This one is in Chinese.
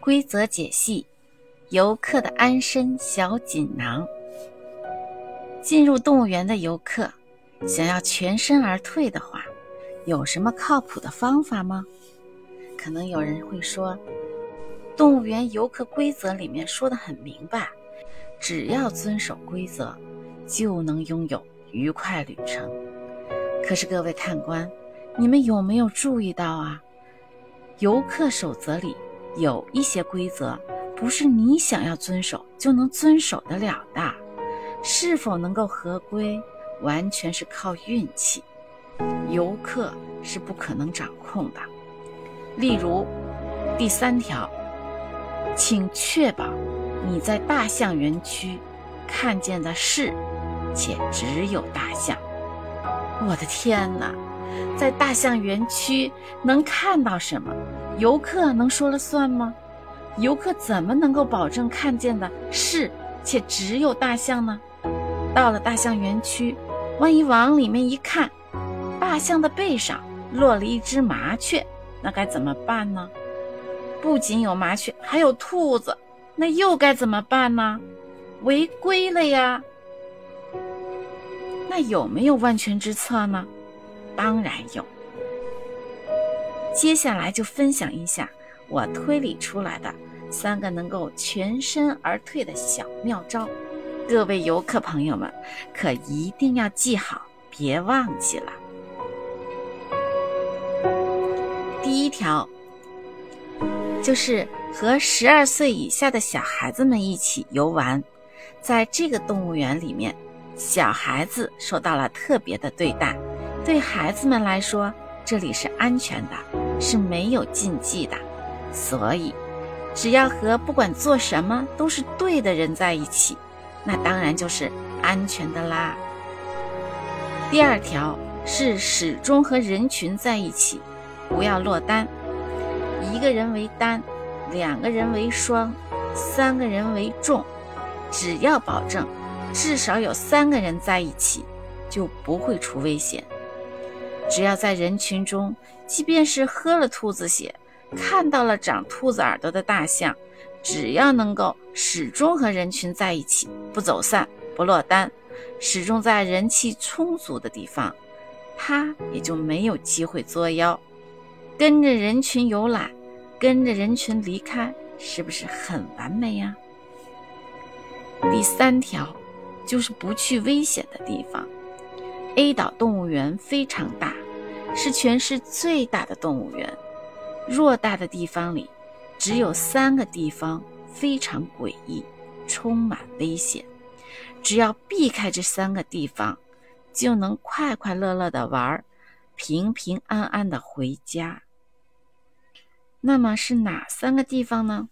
规则解析：游客的安身小锦囊。进入动物园的游客，想要全身而退的话，有什么靠谱的方法吗？可能有人会说，动物园游客规则里面说的很明白，只要遵守规则，就能拥有愉快旅程。可是各位看官，你们有没有注意到啊？游客守则里有一些规则，不是你想要遵守就能遵守得了的。是否能够合规，完全是靠运气，游客是不可能掌控的。例如，第三条，请确保你在大象园区看见的是且只有大象。我的天哪！在大象园区能看到什么？游客能说了算吗？游客怎么能够保证看见的是且只有大象呢？到了大象园区，万一往里面一看，大象的背上落了一只麻雀，那该怎么办呢？不仅有麻雀，还有兔子，那又该怎么办呢？违规了呀！那有没有万全之策呢？当然有，接下来就分享一下我推理出来的三个能够全身而退的小妙招，各位游客朋友们可一定要记好，别忘记了。第一条就是和十二岁以下的小孩子们一起游玩，在这个动物园里面，小孩子受到了特别的对待。对孩子们来说，这里是安全的，是没有禁忌的，所以只要和不管做什么都是对的人在一起，那当然就是安全的啦。第二条是始终和人群在一起，不要落单，一个人为单，两个人为双，三个人为众，只要保证至少有三个人在一起，就不会出危险。只要在人群中，即便是喝了兔子血，看到了长兔子耳朵的大象，只要能够始终和人群在一起，不走散，不落单，始终在人气充足的地方，它也就没有机会作妖。跟着人群游览，跟着人群离开，是不是很完美呀？第三条，就是不去危险的地方。A 岛动物园非常大，是全市最大的动物园。偌大的地方里，只有三个地方非常诡异，充满危险。只要避开这三个地方，就能快快乐乐的玩，平平安安的回家。那么是哪三个地方呢？